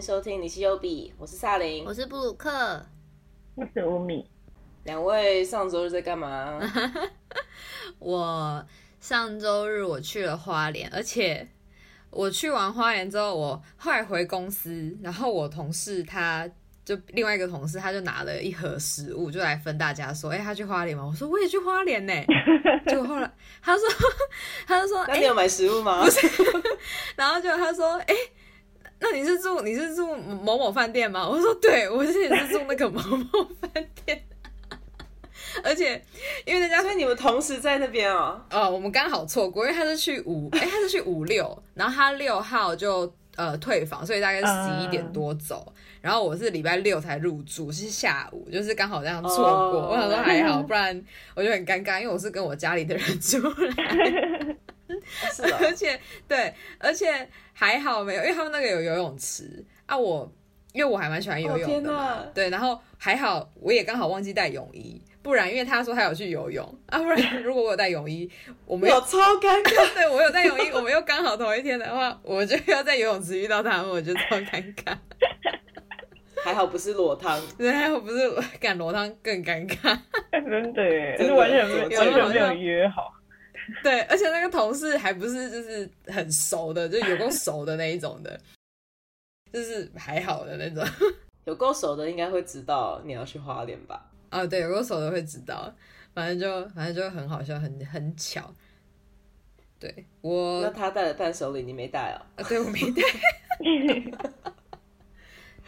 收听《你是优比》，我是萨林，我是布鲁克，我是乌米。两位上周日在干嘛？我上周日我去了花莲，而且我去完花莲之后，我后来回公司，然后我同事他就另外一个同事，他就拿了一盒食物，就来分大家说，哎、他去花莲吗？我说我也去花莲呢。结果后来他说，他就说，哎、那你有买食物吗？然后就他说，哎、那你是住你是住某某饭店吗？我说对，我是也是住那个某某饭店。而且因为那家所以你们同时在那边哦。呃，我们刚好错过，因为他是去五，哎、他是去五六，然后他六号就呃退房，所以大概十一点多走。然后我是礼拜六才入住，是下午，就是刚好这样错过。哦我想说还好，不然我就很尴尬，因为我是跟我家里的人住来，是啊，而且对，而且还好没有，因为他们那个有游泳池啊，我因为我还蛮喜欢游泳的对，然后还好我也刚好忘记带泳衣。不然，因为他说他有去游泳啊，不然如果我有带泳衣，我们有超尴尬。对我有带泳衣，我们又刚好同一天的话，我就要在游泳池遇到他们，我就超尴尬。还好不是裸汤，对，还好不是敢裸汤更尴尬。真的耶，真的是完全没有有完全没有约好。对，而且那个同事还不是就是很熟的，就有够熟的那一种的，就是还好的那种。有够熟的应该会知道你要去花莲吧？啊，对，有够熟的会知道，反正就反正就很好笑，很很巧。对我那，他带了伴手礼，你没带哦？啊对我没带。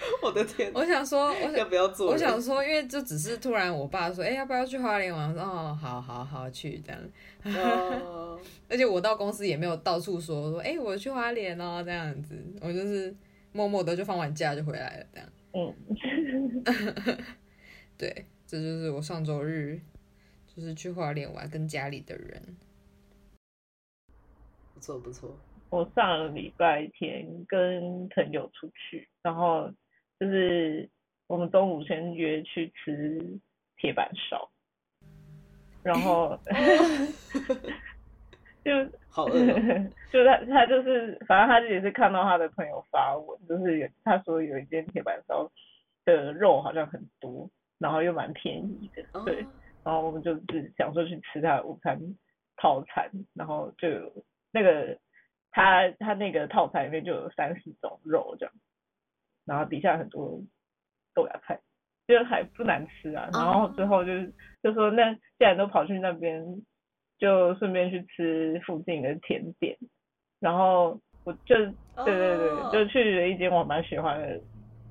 我的天，我想说，我要想不要做？我想说，因为就只是突然我爸说，哎、要不要去花莲玩？我说哦，好好好去这样。哦，而且我到公司也没有到处说说，哎、我去花莲哦这样子，我就是默默的就放完假就回来了这样。嗯，对，这就是我上周日就是去花莲玩，跟家里的人。不错不错。我上礼拜天跟朋友出去，然后就是我们中午先约去吃铁板烧，然后 就 好饿哦 就他他就是，反正他也是看到他的朋友发文，就是有他说有一间铁板烧的肉好像很多，然后又蛮便宜的，哦对，然后我们就是想说去吃他的午餐套餐，然后就那个他他那个套餐里面就有三四种肉这样，然后底下很多豆芽菜，就还不难吃啊。然后之后就是就说那既然都跑去那边，就顺便去吃附近的甜点，然后我就对对对，哦。就去了一间我蛮喜欢的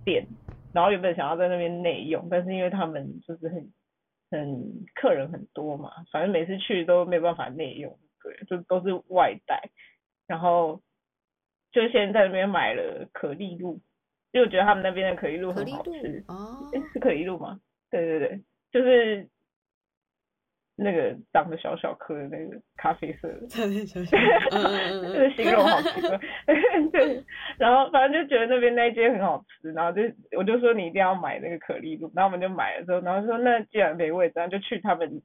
店，然后原本想要在那边内用，但是因为他们就是很很客人很多嘛，反正每次去都没办法内用，对，就都是外带，然后就先在那边买了可丽露，因为我觉得他们那边的可丽露很好吃，哦，是可丽露吗？对对对，就是那个长得小小颗的那个咖啡色的，差点想想，嗯嗯嗯这个形容好奇怪。对，然后反正就觉得那边那一间很好吃，然后就我就说你一定要买那个可丽露，然后我们就买了之后，然后说那既然没位置，那就去他们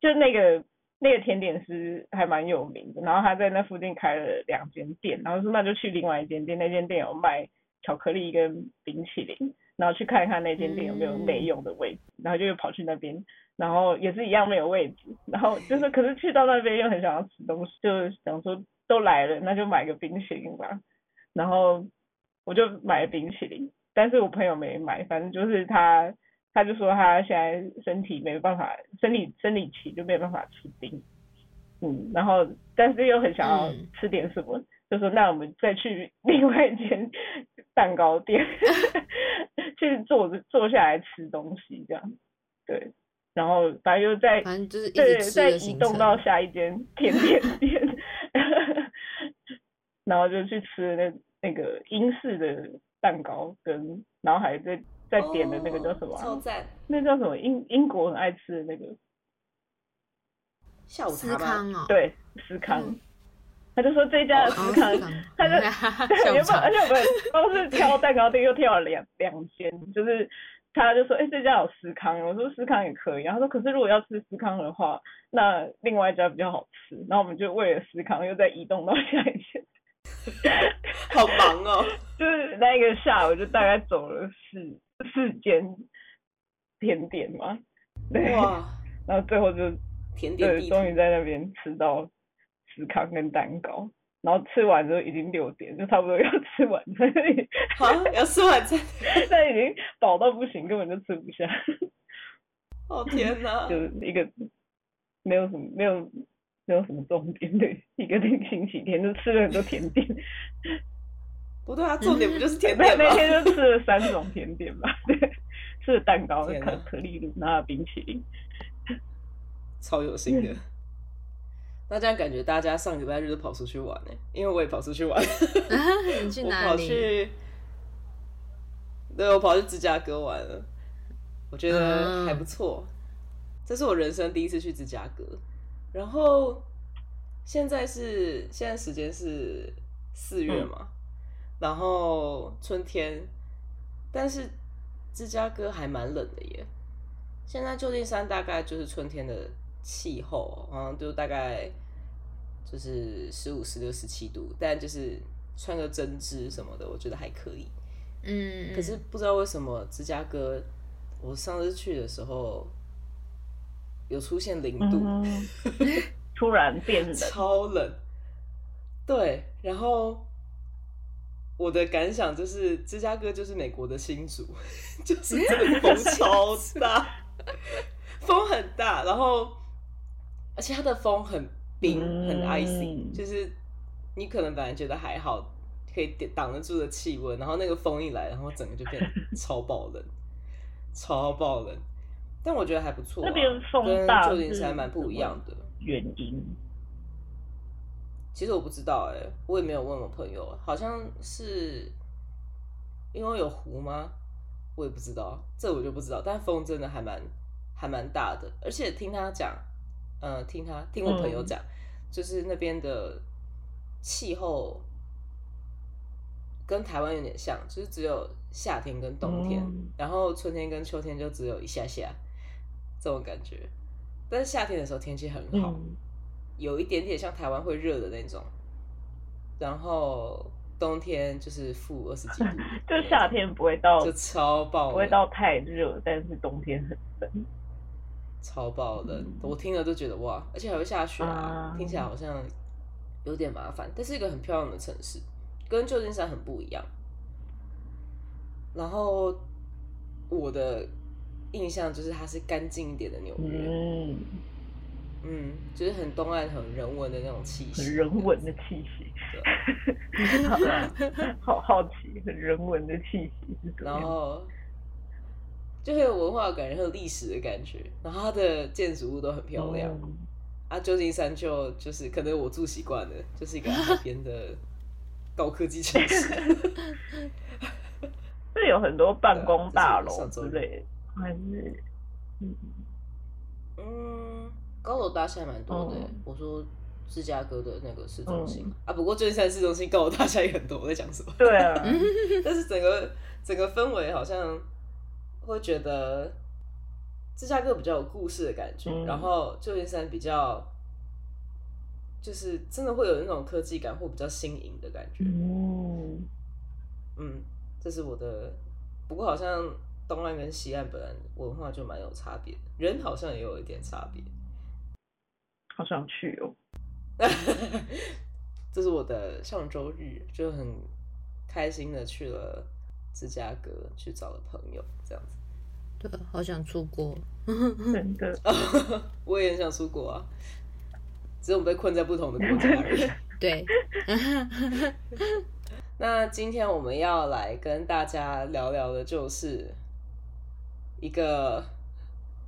就那个那个甜点师还蛮有名的，然后他在那附近开了两间店，然后说那就去另外一间店，那间店有卖巧克力跟冰淇淋，然后去看看那间店有没有内用的位置，然后就又跑去那边，然后也是一样没有位置，然后就是可是去到那边又很想要吃东西，就想说都来了，那就买个冰淇淋吧，然后我就买了冰淇淋，但是我朋友没买，反正就是他他就说他现在身体没办法，生理生理期就没办法吃冰，嗯，然后但是又很想要嗯。吃点什么，就说那我们再去另外一间蛋糕店 去坐着坐下来吃东西这样，对，然后反正又在反正就是一对，直吃。动到下一间甜点店，然后就去吃那那个英式的蛋糕，跟然后还在在点的那个叫什么啊、哦超赞！那叫什么英英国很爱吃的那个，下午茶吗？康哦，对，司康。嗯他就说这家的哦司康，思康他就原本茶而且我们都是挑蛋糕店，又挑了两两间，就是他就说，哎、这家有司康，我说司康也可以，然后他说，可是如果要吃司康的话，那另外一家比较好吃，然后我们就为了司康又再移动到下一间，好忙哦。就是那一个下午就大概走了四四间甜点嘛，对，哇，然后最后就对，甜点终于在那边吃到司康跟蛋糕，然后吃完之后已经六点，就差不多要吃晚餐，好要吃晚餐，但已经饱到不行，根本就吃不下，哦天哪！就是一个没有什么没有没有什么重点的一个星期天，就吃了很多甜点。不对啊，重点不就是甜那点吗？那天就吃了三种甜点吧，对，吃了蛋糕、天哪可可丽露，然后冰淇淋。超有心的。那这样感觉大家上礼拜日都跑出去玩呢，因为我也跑出去玩。你去我跑？去，对，我跑去芝加哥玩了，我觉得还不错。这是我人生第一次去芝加哥，然后现在是现在时间是四月嘛，然后春天，但是芝加哥还蛮冷的耶。现在旧金山大概就是春天的气候，好像就大概就是十五、十六、十七度，但就是穿个针织什么的，我觉得还可以。嗯，可是不知道为什么芝加哥，我上次去的时候有出现零度，嗯，突然变冷，超冷。对，然后我的感想就是，芝加哥就是美国的新竹，就是这个风超大，风很大，然后而且它的风很冰，很 icy，、嗯就是你可能本来觉得还好，可以挡得住的气温，然后那个风一来，然后整个就变 超爆冷，超爆冷。但我觉得还不错、啊，那边风跟大旧金是山蛮不一样的。原因。其实我不知道哎、我也没有问我朋友，好像是因为有湖吗？我也不知道，这我就不知道。但风真的还蛮还蛮大的，而且听他讲，呃，听他听我朋友讲，就是那边的气候跟台湾有点像，就是只有夏天跟冬天，嗯然后春天跟秋天就只有一下下这种感觉。但是夏天的时候天气很好，嗯，有一点点像台湾会热的那种，然后冬天就是负二十几度 就夏天不会到就超爆，不会到。太热，但是冬天很冷。超爆冷，嗯我听了都觉得哇，而且还会下雪啊，啊听起来好像有点麻烦，但是一个很漂亮的城市，跟旧金山很不一样。然后我的印象就是它是干净一点的纽约，嗯，嗯，就是很东岸、很人文的那种气息，很人文的气息。好好奇，很人文的气息？然后就很有文化感，很有历史的感觉。然后它的建筑物都很漂亮、嗯啊。旧金山就就是可能我住习惯了，就是一个海边的高科技城市。这有很多办公大楼之类的，还是嗯嗯，高楼大厦蛮多的、哦我说芝加哥的那个市中心、嗯啊，不过旧金山市中心高楼大厦也很多。我在讲什么？对啊，但是整个整个氛围好像会觉得芝加哥比较有故事的感觉，嗯然后旧金山比较就是真的会有那种科技感或比较新颖的感觉。嗯，嗯，这是我的。不过好像东岸跟西岸本来文化就蛮有差别的，人好像也有一点差别。好想去哦。这是我的上周日，就很开心的去了芝加哥去找了朋友，这样子。对，好想出国。真的，我也很想出国啊，只是我们被困在不同的国家而已。对，那今天我们要来跟大家聊聊的，就是一个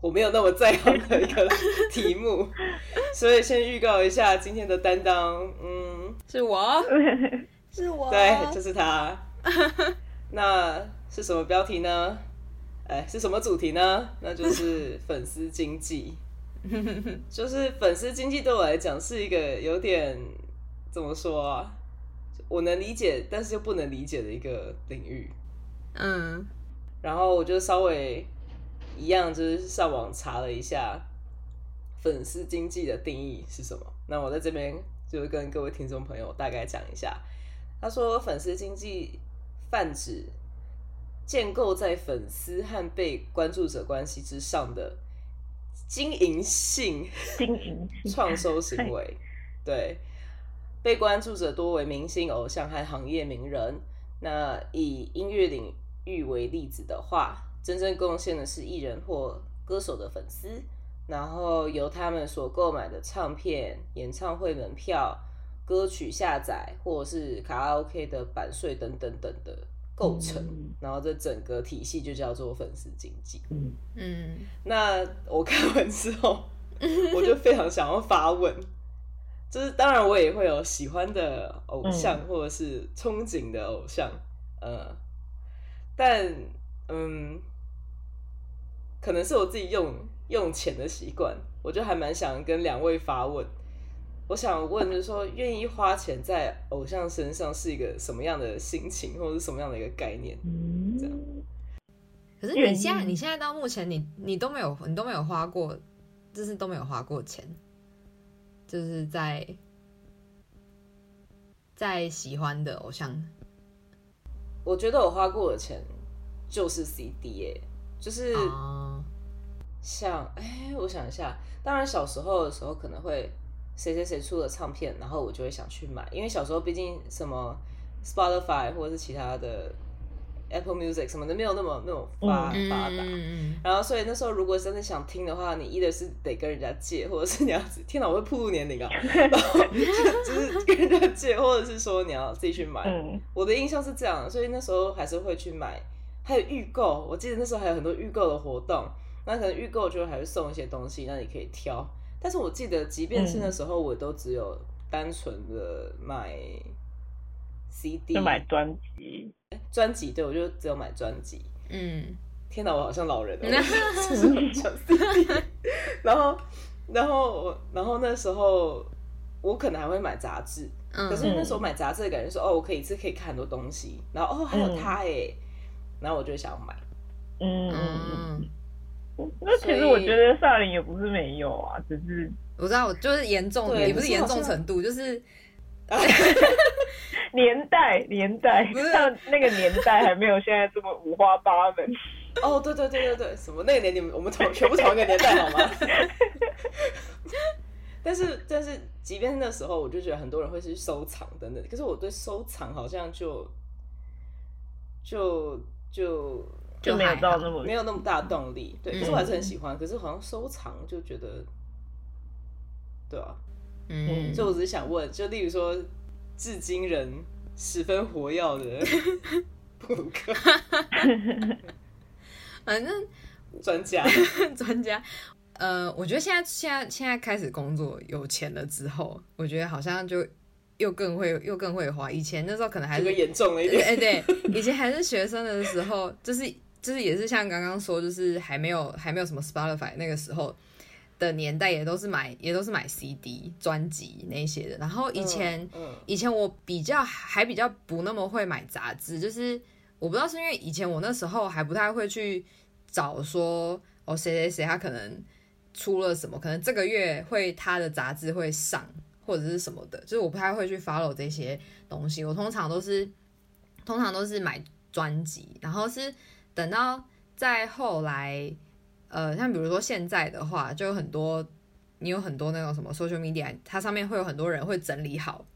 我没有那么在行的一个题目，所以先预告一下今天的担当，嗯，是我，是我。对，就是他。那是什么标题呢？哎，是什么主题呢？那就是粉丝经济。就是粉丝经济对我来讲是一个有点怎么说啊？我能理解，但是又不能理解的一个领域。嗯，然后我就稍微一样，就是上网查了一下粉丝经济的定义是什么。那我在这边就跟各位听众朋友大概讲一下。他说，粉丝经济泛指建构在粉丝和被关注者关系之上的经营性经营创收行为。对，被关注者多为明星、偶像和行业名人。那以音乐领域为例子的话，真正贡献的是艺人或歌手的粉丝，然后由他们所购买的唱片、演唱会门票、歌曲下载或者是卡拉 OK 的版税等等等的构成，然后这整个体系就叫做粉丝经济。嗯嗯，那我看完之后，我就非常想要发问，就是当然我也会有喜欢的偶像或者是憧憬的偶像，呃，但嗯，可能是我自己用用钱的习惯，我就还蛮想跟两位发问。我想问，就是说，愿意花钱在偶像身上是一个什么样的心情，或者是什么样的一个概念？这样。可是你现在，你现在到目前，你你都没有，你都没有花过，就是都没有花过钱，就是在在喜欢的偶像。我觉得我花过的钱就是 CD 哎，就是像哎，我想一下，当然小时候的时候可能会谁谁谁出的唱片，然后我就会想去买，因为小时候毕竟什么 Spotify 或者是其他的。Apple Music 什么的没有那么那种发发达，然后所以那时候如果真的想听的话，你一的是得跟人家借，或者是你要天哪，我会暴露年龄啊，然后就是跟人家借，或者是说你要自己去买。我的印象是这样，所以那时候还是会去买。还有预购，我记得那时候还有很多预购的活动，那可能预购就还会送一些东西，那你可以挑。但是我记得，即便是那时候，我都只有单纯的买 CD，就买专辑。专辑对我就只有买专辑。嗯，天哪，我好像老人了。然后，然后我，然后那时候我可能还会买杂志。可是那时候买杂志的感觉说，哦，我可以一次可以看很多东西。然后哦，还有它哎，然后我就想要买。嗯嗯嗯。那其实我觉得萨林也不是没有啊，只是我知道，我就是严重，也不是严重程度，就是。年代年代，像那个年代还没有现在这么五花八门。哦，对对对对对，什么那个年代我们同全部同一个年代好吗？但 是但是，即便那时候，我就觉得很多人会去收藏等等。可是我对收藏好像就就就就没有到那么没有那么大动力。对，可是我还是很喜欢。可是好像收藏就觉得，对啊。嗯，所以我只是想问，就例如说，至今人十分活跃的 布鲁克，反正 专家专家，呃，我觉得现在现在现在开始工作有钱了之后，我觉得好像就又更会又更会花。以前那时候可能还是严重了一点，哎，对，以前还是学生的时候，就是就是也是像刚刚说，就是还没有还没有什么 Spotify 那个时候。的年代也都是买，也都是买 CD 专辑那些的。然后以前，以前我比较还比较不那么会买杂志，就是我不知道是因为以前我那时候还不太会去找说哦谁谁谁他可能出了什么，可能这个月会他的杂志会上或者是什么的，就是我不太会去 follow 这些东西。我通常都是通常都是买专辑，然后是等到再后来。呃，像比如说现在的话，就有很多，你有很多那种什么 social media，它上面会有很多人会整理好。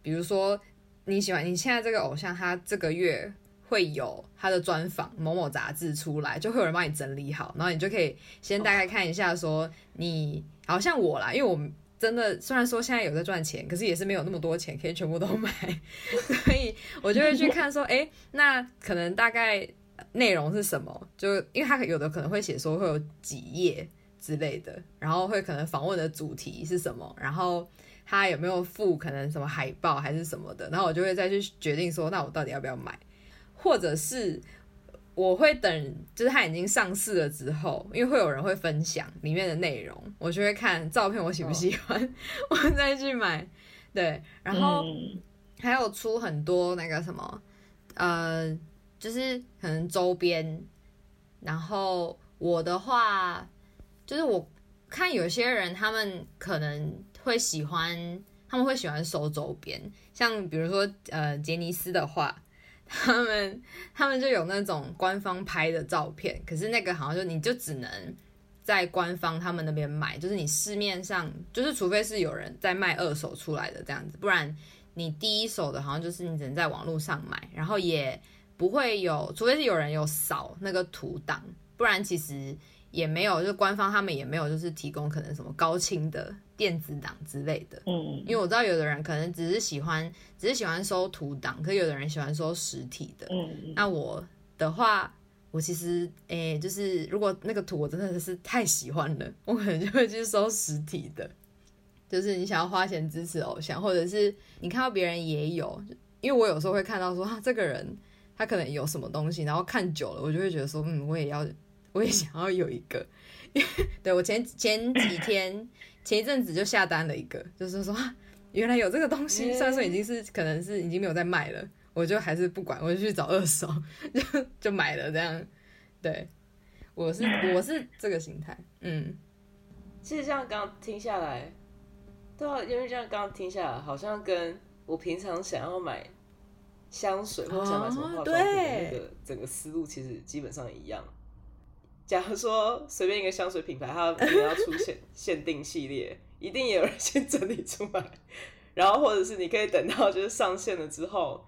比如说你喜欢你现在这个偶像，他这个月会有他的专访，某某杂志出来，就会有人帮你整理好，然后你就可以先大概看一下，说你好像我啦，因为我真的虽然说现在有在赚钱，可是也是没有那么多钱可以全部都买，所以我就会去看说，哎，那可能大概。内容是什么？就因为他有的可能会写说会有几页之类的，然后会可能访问的主题是什么，然后他有没有附可能什么海报还是什么的，然后我就会再去决定说，那我到底要不要买，或者是我会等，就是他已经上市了之后，因为会有人会分享里面的内容，我就会看照片我喜不喜欢，我再去买。对，然后还有出很多那个什么，呃。就是可能周边，然后我的话，就是我看有些人他们可能会喜欢，他们会喜欢收周边，像比如说呃杰尼斯的话，他们他们就有那种官方拍的照片，可是那个好像就你就只能在官方他们那边买，就是你市面上就是除非是有人在卖二手出来的这样子，不然你第一手的好像就是你只能在网络上买，然后也不会有，除非是有人有扫那个图档，不然其实。也没有，就官方他们也没有，就是提供可能什么高清的电子档之类的。嗯，因为我知道有的人可能只是喜欢，只是喜欢收图档，可有的人喜欢收实体的。嗯，那我的话，我其实诶，就是如果那个图我真的是太喜欢了，我可能就会去收实体的。就是你想要花钱支持偶像，或者是你看到别人也有，因为我有时候会看到说，啊，这个人他可能有什么东西，然后看久了，我就会觉得说，嗯，我也要。我也想要有一个，对我前前几天 前一阵子就下单了一个，就是说原来有这个东西，虽然说已经是可能是已经没有在卖了，我就还是不管，我就去找二手，就就买了这样。对，我是我是这个心态，嗯。其实这样刚听下来，对啊，因为这样刚刚听下来，好像跟我平常想要买香水或想买什么化妆品的那个整个思路，其实基本上一样。假如说随便一个香水品牌，它可能要出现限定系列，一定也有人先整理出来，然后或者是你可以等到就是上线了之后，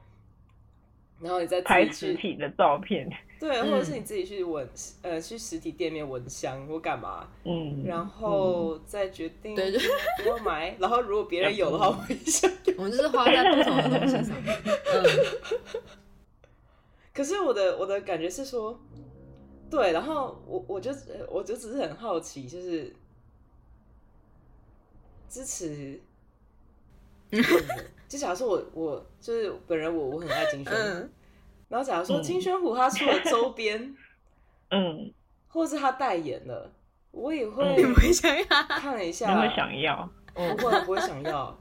然后你再拍实体的照片，对，或者是你自己去闻，呃，去实体店面闻香或干嘛，嗯，然后再决定对对要买，然后如果别人有的话，我也想，我们就是花在不同的东西上，嗯，可是我的我的感觉是说。对，然后我我就我就只是很好奇，就是支持，就假如说我我就是本人我我很爱金宣虎，然后假如说金宣虎他出了周边，嗯，或者是他代言了，我也会想要看了一下，会想要，不会不会想要，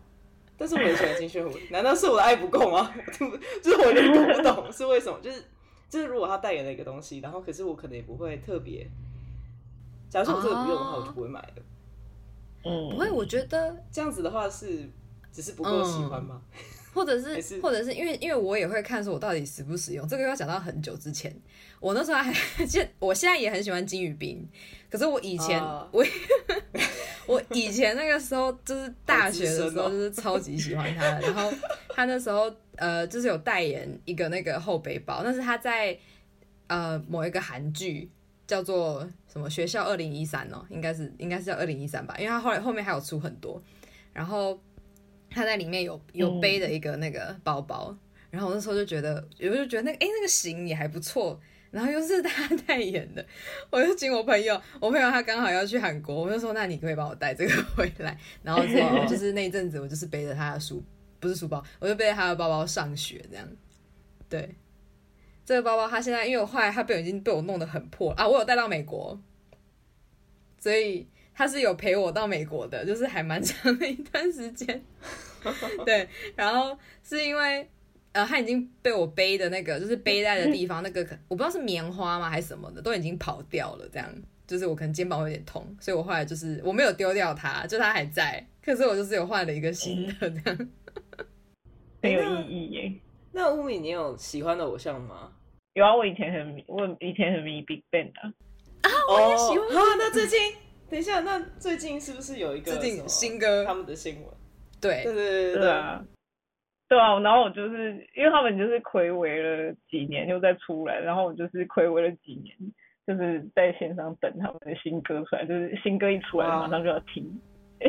但是我也喜欢金宣虎，难道是我的爱不够吗？就是我有点搞不懂是为什么，就是。就是如果他代言了一个东西，然后可是我可能也不会特别，假如说我这个不用的话，我就不会买的。嗯，不会，我觉得这样子的话是只是不够喜欢吗？或者是，或者是因为因为我也会看说我到底实不实用。这个要讲到很久之前，我那时候还 现我现在也很喜欢金宇彬，可是我以前我 我以前那个时候就是大学的时候就是超级喜欢他，然后他那时候。呃，就是有代言一个那个后背包，那是他在呃某一个韩剧叫做什么学校二零一三哦，应该是应该是叫二零一三吧，因为他后来后面还有出很多，然后他在里面有有背的一个那个包包，然后我那时候就觉得，我就觉得那个哎那个型也还不错，然后又是 他代言的，我就请我朋友，我朋友他刚好要去韩国，我就说那你可以帮我带这个 回来，然后之后 就是那一阵子我就是背着他的书。不是书包，我就背着他的包包上学，这样。对，这个包包他现在因为我后来他被已经被我弄得很破啊，我有带到美国，所以他是有陪我到美国的，就是还蛮长的一段时间。对，然后是因为呃他已经被我背的那个就是背带的地方那个我不知道是棉花吗还是什么的都已经跑掉了，这样就是我可能肩膀有点痛，所以我后来就是我没有丢掉它，就它还在，可是我就是有换了一个新的这样。很有意义耶。那乌米，你有喜欢的偶像吗？有啊，我以前很我以前很迷 Big Bang 啊。啊，我也喜欢。啊，那最近，等一下，那最近是不是有一个最近新歌他们的新闻？对对对对啊，对啊。然后我就是因为他们就是暌违了几年又再出来，然后我就是暌违了几年，就是在线上等他们的新歌出来，就是新歌一出来马上就要听。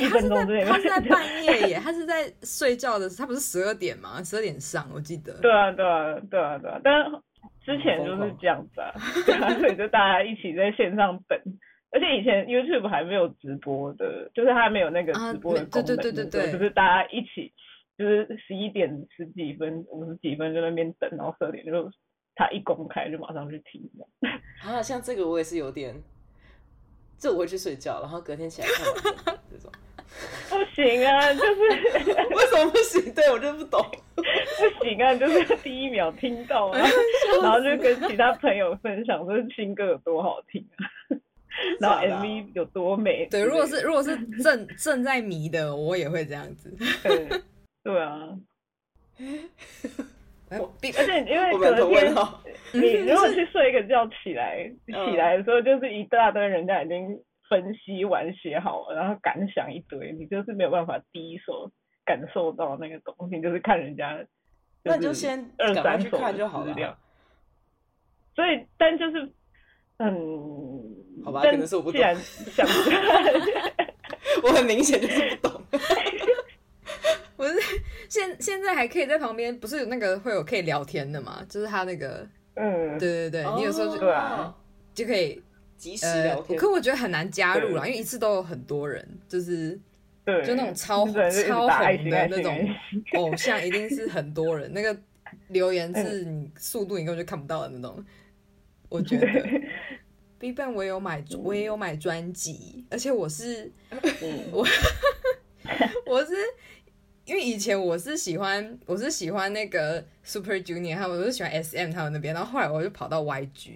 一分钟之内，他是在半夜耶，他是在睡觉的，他不是十二点吗？十二点上，我记得。对啊，对啊，对啊，对啊。但之前就是这样子啊，对啊，所以就大家一起在线上等。而且以前 YouTube 还没有直播的，就是还没有那个直播的功能，对对对对对，就是大家一起，就是十一点十几分、五十几分在那边等，然后十二点就他一公开就马上去听。啊，像这个我也是有点。就我会去睡觉，然后隔天起来看这种，不行啊，就是 为什么不行？对我就不懂，不行啊，就是第一秒听到，然后就跟其他朋友分享，说新歌有多好听啊，然后 MV 有多美。对，如果是如果是正正在迷的，我也会这样子。对，对啊。比而且因为隔天你如果 去睡一个觉起来，嗯起来的时候就是一大堆人家已经分析完写好了，然后感想一堆，你就是没有办法第一手感受到那个东西，就是看人家。那你就先二赶快去三手看就好了。所以，但就是，嗯，好吧可能是我不既然想，我很明显就是不懂。不是现现在还可以在旁边，不是有那个会有可以聊天的嘛？就是他那个，嗯，对对对，你有时候就对啊就可以及时呃聊，天。可我觉得很难加入了，因为一次都有很多人，就是对，就那种超超红的那种偶像，一定是很多人，那个留言是 你速度你根本就看不到的那种。我觉得我也有买，我也有买专辑，而且我是嗯。我我是因为以前我是喜欢我是喜欢那个 Super Junior 他们，我是喜欢 SM 他们那边，然后后来我就跑到 YG，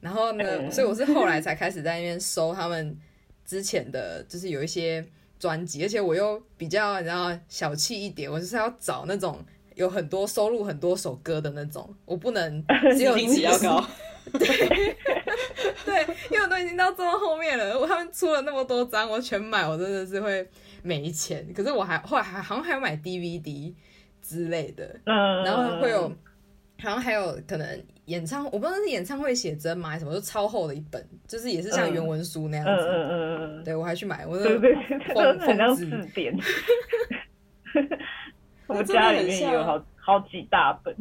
然后呢，嗯。所以我是后来才开始在那边搜他们之前的就是有一些专辑，而且我又比较然后小气一点，我就是要找那种。有很多收录很多首歌的那种，我不能 只有音质要高，对，因为我都已经到这么后面了，我他们出了那么多张，我全买，我真的是会没钱。可是我还后来还好像还有买 DVD 之类的，嗯，然后会有好像还有可能演唱，我不知道是演唱会写真吗还是什么，就超厚的一本，就是也是像嗯原文书那样嗯子。嗯嗯嗯，对我还去买，我对的对对，疯 都是很像疯子字典。我家里也有好好几大本，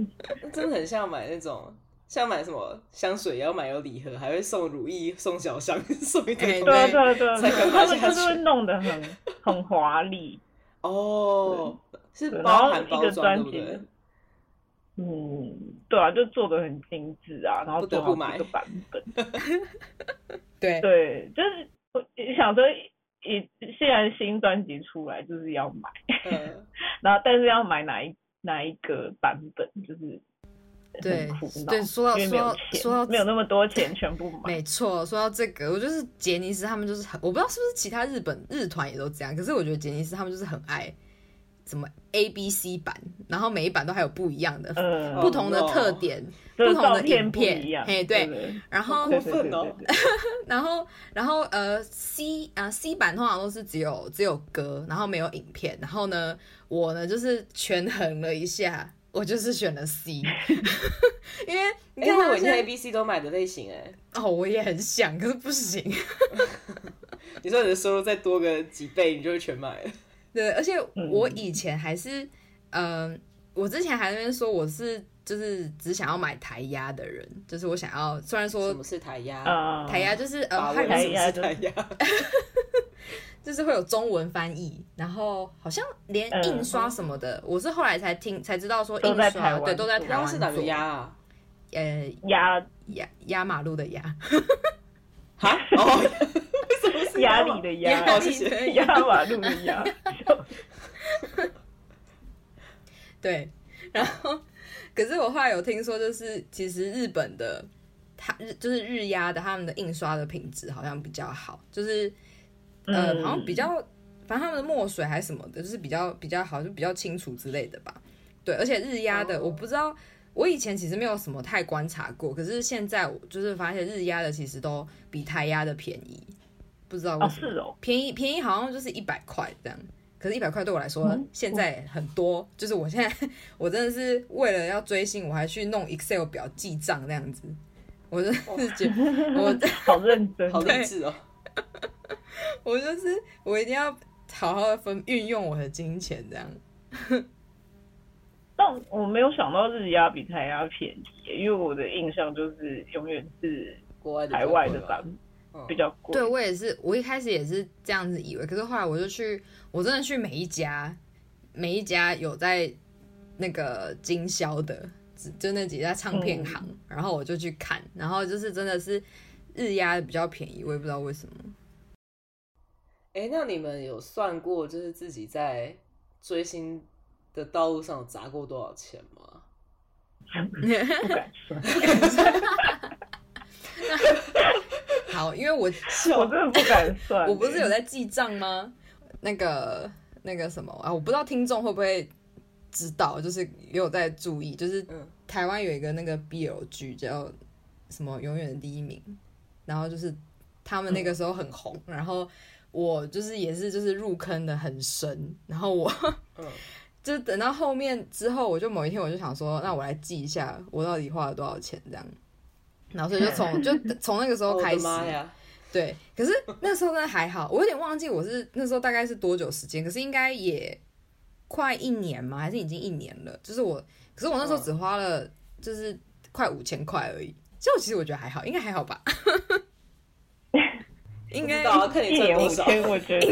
真的很像买那种，像买什么香水也要买有礼盒，还会送乳液、送小香、送一堆。对啊对啊对他们就是会弄得很很华丽，哦，是包含一个含包装专辑对不对？嗯，对啊，就做的很精致啊，然后做好不得不买几个版本，对。对，就是我想说，一现在新专辑出来就是要买，嗯，然后但是要买哪一哪一个版本，就是对对说到说到说到没有那么多钱全部买，没错，说到这个，我就是杰尼斯他们就是很，我不知道是不是其他日本日团也都这样，可是我觉得杰尼斯他们就是很爱什么 A B C 版，然后每一版都还有不一样的、嗯，不同的特点，就是不同的片影片，嘿对，对然后对过分哦对对对对 然后然后呃 C 啊、C 版通常都是只有只有歌，然后没有影片，然后呢我呢就是权衡了一下，我就是选了 C，因为你哎，看我现在 A、B、C 都买的类型哎。哦，我也很想，可是不行。你说你的收入再多个几倍，你就会全买了。对，而且嗯我以前还是，嗯、我之前还在那边说我是就是只想要买台压的人，就是我想要，虽然说什说么是台压？啊，台压就是呃，法它有文什么是台压 就是会有中文翻译，然后好像连嗯印刷什么的，我是后来才听才知道说印刷对都在做台湾是哪个啊？呃压压压马路的压，哈？哦，为什么是压力的压，力的压马路的压，对，然后可是我后来有听说，就是其实日本的它日就是日压的他们的印刷的品质好像比较好，就是呃、嗯好像比较反正他们的墨水还是什么的，就是比较比较好，就比较清楚之类的吧。对，而且日压的、哦我不知道，我以前其实没有什么太观察过，可是现在我就是发现日压的其实都比台压的便宜，不知道为哦什么。是哦，便宜便宜好像就是一百块这样，可是，一百块对我来说、嗯现在很多。就是我现在我真的是为了要追星，我还去弄 Excel 表记账那样子。我真的是觉得我 好认真，好励志哦！我就是我一定要好好的分运用我的金钱这样。但我没有想到日压比台压便宜，因为我的印象就是永远是国外的海外的比较贵吧版嗯比较贵。对我也是，我一开始也是这样子以为，可是后来我就去，我真的去每一家，每一家有在那个经销的，就那几家唱片行，然后我就去看，然后就是真的是日压的比较便宜，我也不知道为什么。哎、那你们有算过，就是自己在追星的道路上砸过多少钱吗？不敢算，好，因为我 我真的不敢算。我不是有在记账吗？那个那个什么啊，我不知道听众会不会知道，就是也有在注意，就是嗯台湾有一个那个 BL 剧叫什么《永远的第一名》，然后就是他们那个时候很红，然后我就是也是就是入坑的很深，然后我嗯，就等到后面之后，我就某一天我就想说，那我来记一下我到底花了多少钱这样，然后所以就从 就从那个时候开始，对，可是那时候真的还好，我有点忘记我是那时候大概是多久时间，可是应该也快一年嘛？还是已经一年了？就是我，可是我那时候只花了就是快五千块而已。其实我其实我觉得还好，应该还好吧。应该不知道啊，看你一年赚多少。我觉得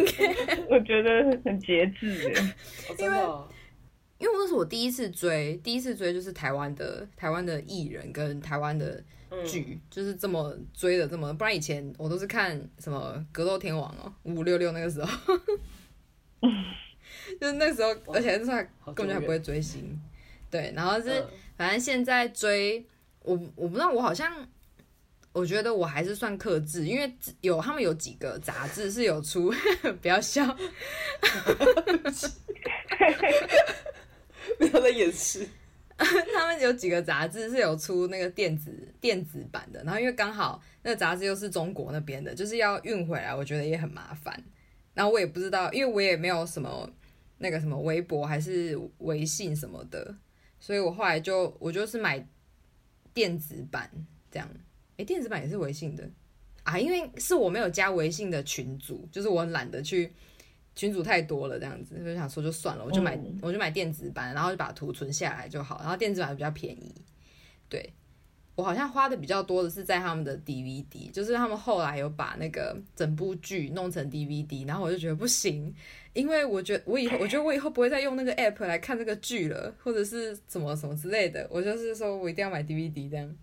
我觉得很节制耶。哦真的哦因为那是我第一次追，第一次追就是台湾的台湾的艺人跟台湾的嗯剧，就是这么追的这么，不然以前我都是看什么格斗天王哦，五五六六那个时候，就是那时候，而且那时候还根本就还不会追星，对，然后是、嗯反正现在追我我不知道，我好像我觉得我还是算克制，因为有他们有几个杂志是有出，不要笑，没有在掩饰。他们有几个杂志是有出那个电子电子版的，然后因为刚好那个杂志又是中国那边的，就是要运回来，我觉得也很麻烦。然后我也不知道，因为我也没有什么那个什么微博还是微信什么的，所以我后来就我就是买电子版这样。诶，电子版也是微信的啊，因为是我没有加微信的群组，就是我很懒得去群组太多了，这样子就想说就算了，我就买、嗯我就买电子版，然后就把图存下来就好，然后电子版比较便宜。对我好像花的比较多的是在他们的 DVD，就是他们后来有把那个整部剧弄成 DVD，然后我就觉得不行，因为我觉得我以后我觉得我以后不会再用那个 app 来看这个剧了，或者是什么什么之类的，我就是说我一定要买 DVD 这样。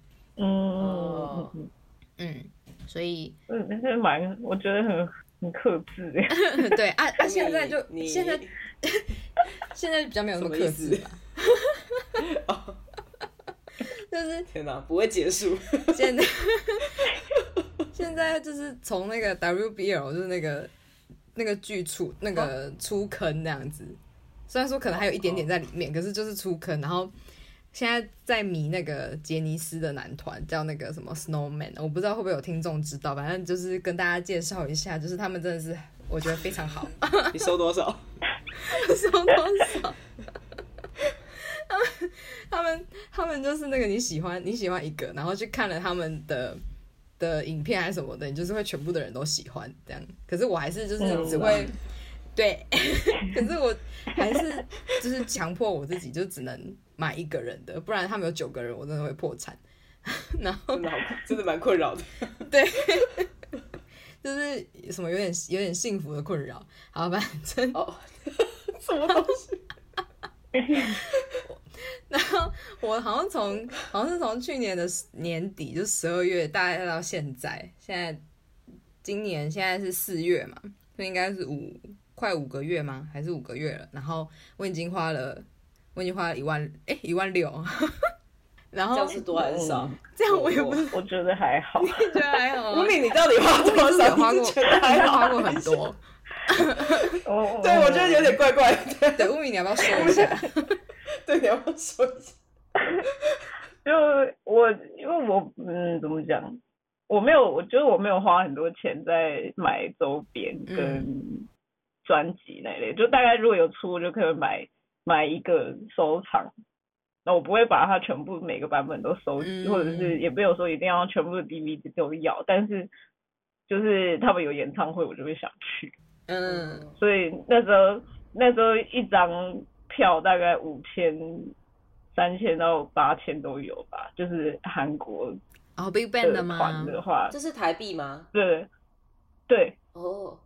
嗯哦嗯嗯，所以嗯，但是蛮，我觉得很很克制。耶。对啊啊，现在就你现在 现在比较没有那么克制就是天哪，不会结束。现在 现在就是从那个 WBL 就是那个那个剧出那个出坑那样子，虽然说可能还有一点点在里面，可是就是出坑，然后。现在在迷那个杰尼斯的男团，叫那个什么 Snowman，我不知道会不会有听众知道，反正就是跟大家介绍一下，就是他们真的是我觉得非常好。你收多少？收多少？他们他们他们就是那个你喜欢你喜欢一个，然后去看了他们的的影片还是什么的，你就是会全部的人都喜欢这样。可是我还是就是只会、对，可是我还是就是强迫我自己，就只能买一个人的，不然他们有九个人，我真的会破产。然后真的，真的蛮困扰的。对，就是什么有点有点幸福的困扰。好，反正哦，什么东西？然后我好像从好像是从去年的年底，就十二月，大概到现在，现在今年现在是四月嘛，所以应该是五快五个月吗？还是五个月了？然后我已经花了，我已经花了一万，哎，一万六，然后这样是多还是少？这样我也不是我觉得还好。觉得还好啊，吴敏，你到底花多少？有花过，你是觉得还好我花过很多。哦对，我觉得有点怪怪的。对，吴敏，你要不要说一下？对，你要不要说一下？就我，因为我嗯，怎么讲？我没有，我觉得我没有花很多钱在买周边嗯跟专辑那类，就大概如果有出，我就可能买买一个收藏。那我不会把它全部每个版本都收集，嗯或者是也没有说一定要全部的 DVD 都要，但是就是他们有演唱会，我就会想去。嗯，所以那时候那时候一张票大概五千、三千到八千都有吧，就是韩国哦，Big Bang 的的吗？团的话，这是台币吗？对对哦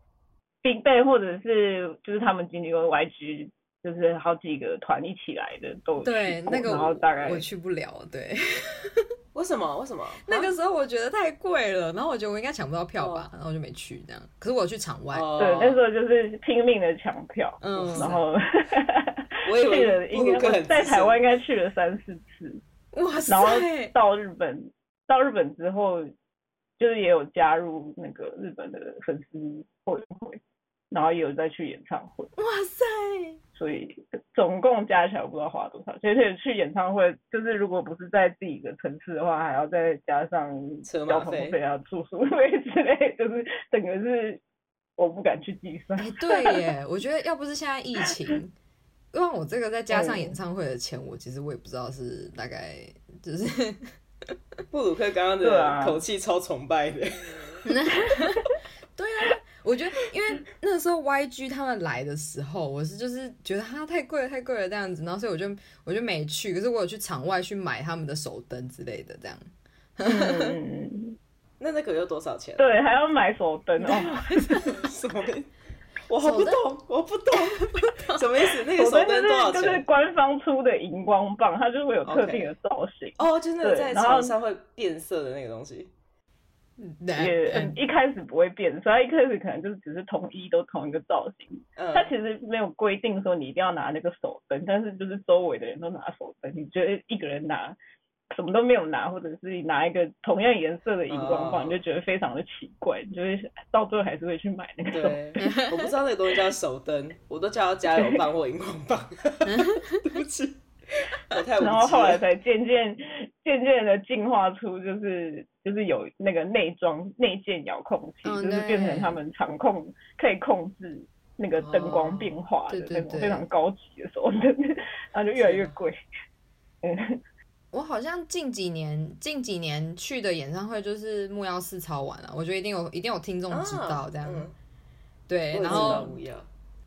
，，Big Bang 或者是就是他们经纪公司 YG，就是好几个团一起来的都对那个然后大概我去不了，对，为什么？为什么？那个时候我觉得太贵了，然后我觉得我应该抢不到票吧，然后我就没去这样。可是我去场外，哦。对那时候就是拼命的抢票，嗯然后 我以去了应该在台湾应该去了三四次，哇塞然后塞，到日本，到日本之后，就是也有加入那个日本的粉丝会会，然后也有再去演唱会，哇塞，所以总共加起来我不知道花多少，而且去演唱会就是如果不是在自己的城市的话，还要再加上交通费啊、住宿费之类，就是整个是我不敢去计算。哎，对耶，我觉得要不是现在疫情，因为我这个再加上演唱会的钱，我其实我也不知道是大概就是。布鲁克刚刚的口气超崇拜的。对啊。我觉得，因为那时候 YG 他们来的时候，我是就是觉得它太贵了，太贵了这样子，然后所以我就我就没去。可是我有去场外去买他们的手灯之类的，这样。那那个要多少钱？对，还要买手灯哦。什么？我好不懂，我不懂，什么意思？那个手灯多少钱？就是官方出的荧光棒，它就会有特定的造型。哦，就是那个在场上会变色的那个东西。也一开始不会变，所以他一开始可能就是只是统一都同一个造型。嗯，他其实没有规定说你一定要拿那个手灯，但是就是周围的人都拿手灯，你觉得一个人拿什么都没有拿，或者是拿一个同样颜色的荧光棒，你就觉得非常的奇怪，就是到最后还是会去买那个手灯。我不知道那个东西叫手灯，我都叫它加油棒或荧光棒。对不起。然后后来才渐渐渐渐的进化出，就是就是有那个内装内建遥控器，就是变成他们场控可以控制那个灯光变化的那种非常高级的手灯，然后就越来越贵。嗯，我好像近几年近几年去的演唱会就是木曜四超玩了，我觉得一定有一定有听众知道这样。对，然后。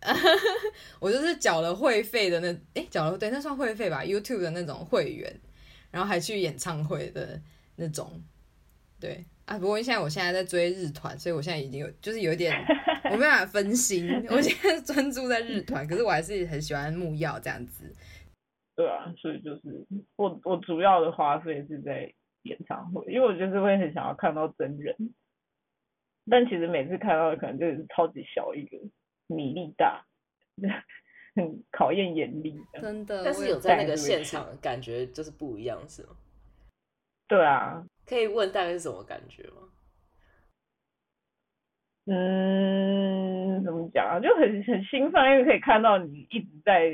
我就是缴了会费的那，哎，缴了对，那算会费吧，YouTube 的那种会员，然后还去演唱会的那种，对啊。不过现在我现在在追日团，所以我现在已经有就是有点 我没办法分心，我现在专注在日团，可是我还是很喜欢木曜这样子。对啊，所以就是我我主要的花费是在演唱会，因为我就是会很想要看到真人，但其实每次看到的可能就是超级小一个。米粒大，很考验眼力，真的。但是有在那个现场，感觉就是不一样，是吗？对啊，可以问大概是什么感觉吗？嗯，怎么讲啊？就很很兴奋，因为可以看到你一直在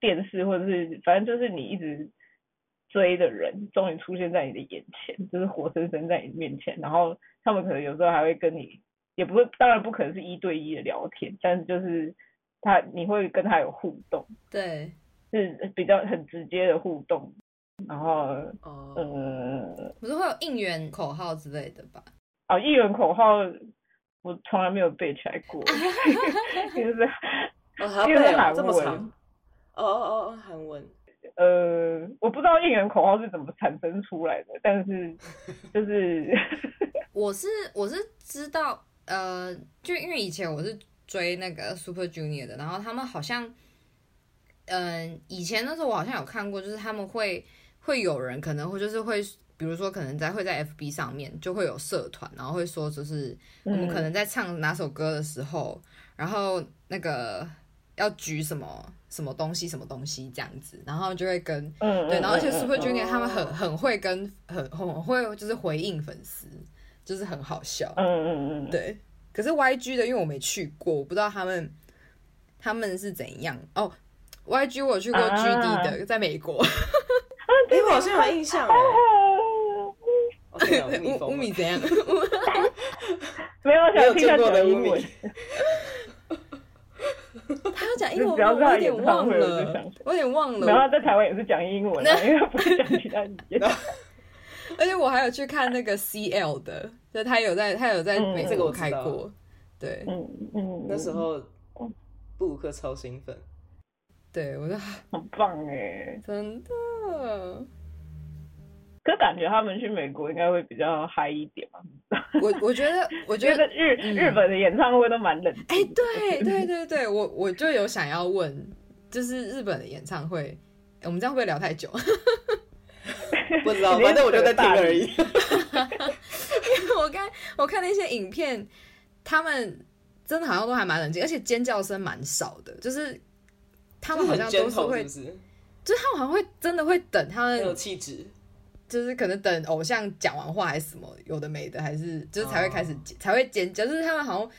电视，或者是反正就是你一直追的人，终于出现在你的眼前，就是活生生在你面前。然后他们可能有时候还会跟你。也不会，当然不可能是一对一的聊天，但是就是他，你会跟他有互动，对，是比较很直接的互动，然后，呃，不是会有应援口号之类的吧？哦，应援口号我从来没有背起来过，就是，因为是 韩文，哦哦哦，韩文，呃，我不知道应援口号是怎么产生出来的，但是就是，我是我是知道。呃，就因为以前我是追那个 Super Junior 的，然后他们好像，嗯，以前那时候我好像有看过，就是他们会会有人可能会就是会，比如说可能在会在 FB 上面就会有社团，然后会说就是我们可能在唱哪首歌的时候，然后那个要举什么什么东西什么东西这样子，然后就会跟对，然后而且 Super Junior 他们很很会跟很很会就是回应粉丝。就是很好笑，嗯嗯嗯，对。可是 YG 的，因为我没去过，我不知道他们他们是怎样哦。YG 我去过 GD 的，在美国。哎，我好像有印象哎。乌乌米怎样？没有想听他的英文。他要讲英文，我有点忘了，我有点忘了。然后在台湾也是讲英文，因为不是讲其他语言。而且我还有去看那个 CL 的，就他有在，他有在美国开过，对，嗯嗯，那时候布鲁克超兴奋，对我觉得 很棒哎，真的。可感觉他们去美国应该会比较嗨一点嘛？我我觉得，我觉得 日日本的演唱会都蛮冷。哎，对对 对对，我我就有想要问，就是日本的演唱会，我们这样会不会聊太久？不知道，反正我就在听而已。因为我看我看那些影片，他们真的好像都还蛮冷静，而且尖叫声蛮少的。就是他们好像都是会，就是他们好像会真的会等他们有气质，就是可能等偶像讲完话还是什么有的没的，还是就是才会开始才会尖叫。就是他们好像，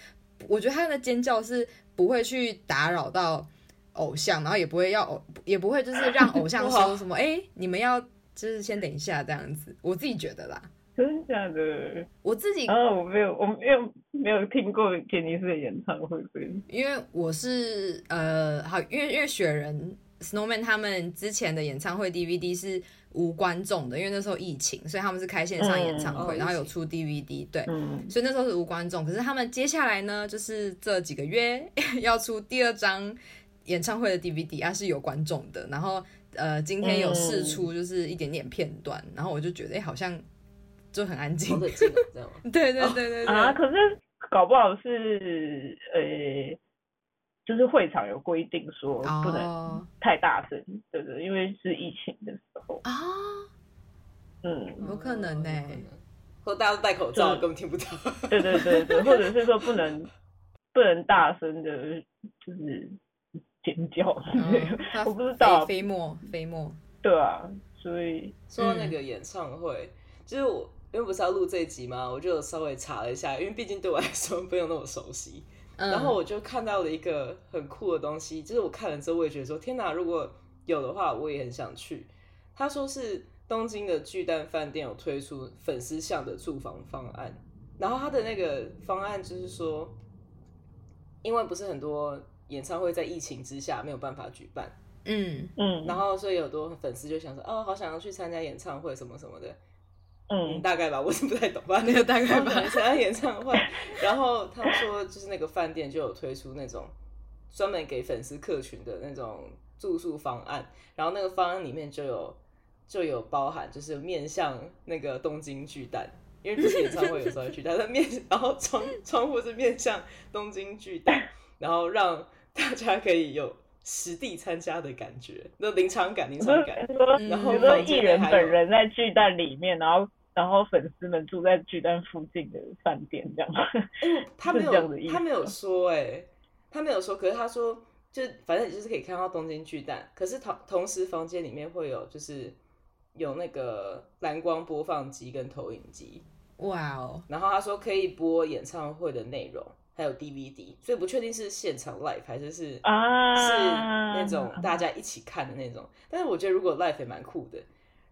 我觉得他们的尖叫是不会去打扰到偶像，然后也不会要偶，也不会就是让偶像 说什么，哎、你们要就是先等一下这样子。我自己觉得啦，真的假的？我自己啊我没有，我没有没有听过杰尼斯的演唱会，因为我是呃，好，因为因为雪人 Snowman 他们之前的演唱会 DVD 是无观众的，因为那时候疫情，所以他们是开线上演唱会，然后有出 DVD，对。嗯，所以那时候是无观众，可是他们接下来呢，就是这几个月 要出第二张演唱会的 DVD 啊，是有观众的。然后呃，今天有试出就是一点点片段，然后我就觉得哎、好像就很安静。好。冷静啊，这样吗？对对对对对，啊，可是搞不好是呃，就是会场有规定说不能哦。太大声，对不对？因为是疫情的时候，啊，嗯，有可能呢、有可能。或大家都戴口罩，根本听不到。对对对对，或者是说不能不能大声的，就是尖叫。之类的嗯，我不知道。飞飞沫飞沫，对啊，所以说到那个演唱会，就是我因为不是要录这一集嘛，我就稍微查了一下，因为毕竟对我来说没有那么熟悉。嗯然后我就看到了一个很酷的东西，就是我看了之后，我也觉得说，天哪，如果有的话，我也很想去。他说是东京的巨蛋饭店有推出粉丝向的住房方案，然后他的那个方案就是说，因为不是很多演唱会在疫情之下没有办法举办，嗯嗯，然后所以有很多粉丝就想说，哦，好想要去参加演唱会什么什么的，嗯，嗯大概吧，我是不太懂，反正那个大概吧参加演唱会，然后他们说就是那个饭店就有推出那种专门给粉丝客群的那种住宿方案，然后那个方案里面就有就有包含就是面向那个东京巨蛋。因为这是演唱会有时候会去，但是面，然后窗窗户是面向东京巨蛋，然后让大家可以有实地参加的感觉，那临场感，临场感。嗯然后艺人本人在巨蛋里面，然后然后粉丝们住在巨蛋附近的饭店这样吗？他没有，他没有说哎、他没有说，可是他说，就反正你就是可以看到东京巨蛋，可是同同时房间里面会有就是有那个蓝光播放机跟投影机，哇哦，然后他说可以播演唱会的内容，还有 DVD，所以不确定是现场 live 还是是啊，是那种大家一起看的那种。但是我觉得如果 live 也蛮酷的。